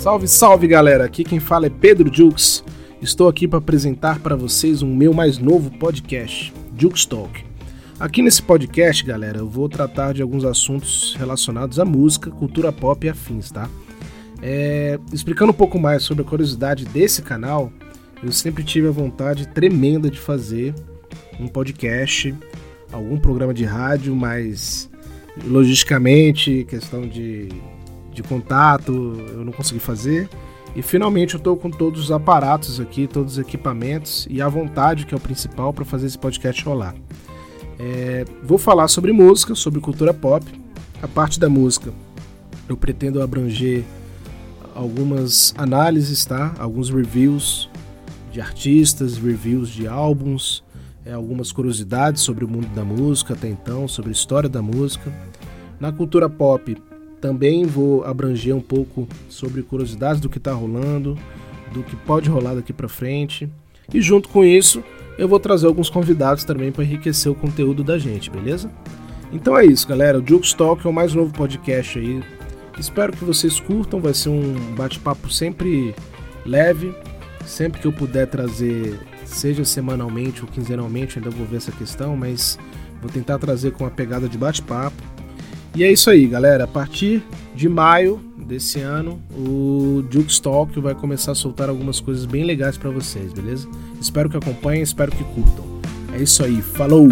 Salve, salve galera! Aqui quem fala é Pedro Jukes. Estou aqui para apresentar para vocês um meu mais novo podcast, Jukes Talk. Aqui nesse podcast, galera, eu vou tratar de alguns assuntos relacionados à música, cultura pop e afins, tá? É, explicando um pouco mais sobre a curiosidade desse canal, eu sempre tive a vontade tremenda de fazer um podcast, algum programa de rádio, mas logisticamente, questão de, de contato, eu não consegui fazer. E finalmente eu estou com todos os aparatos aqui, todos os equipamentos e a vontade, que é o principal, para fazer esse podcast rolar. É, vou falar sobre música, sobre cultura pop. A parte da música eu pretendo abranger algumas análises, tá? Alguns reviews de artistas, reviews de álbuns, é, algumas curiosidades sobre o mundo da música até então, sobre a história da música. Na cultura pop também vou abranger um pouco sobre curiosidades do que está rolando, do que pode rolar daqui para frente. E junto com isso, eu vou trazer alguns convidados também para enriquecer o conteúdo da gente, beleza? Então é isso, galera. O Jukes Talk é o mais novo podcast aí. Espero que vocês curtam. Vai ser um bate-papo sempre leve. Sempre que eu puder trazer, seja semanalmente ou quinzenalmente, ainda vou ver essa questão, mas vou tentar trazer com uma pegada de bate-papo. E é isso aí, galera. A partir de maio desse ano, o Duke Talk vai começar a soltar algumas coisas bem legais para vocês, beleza? Espero que acompanhem, espero que curtam. É isso aí, falou!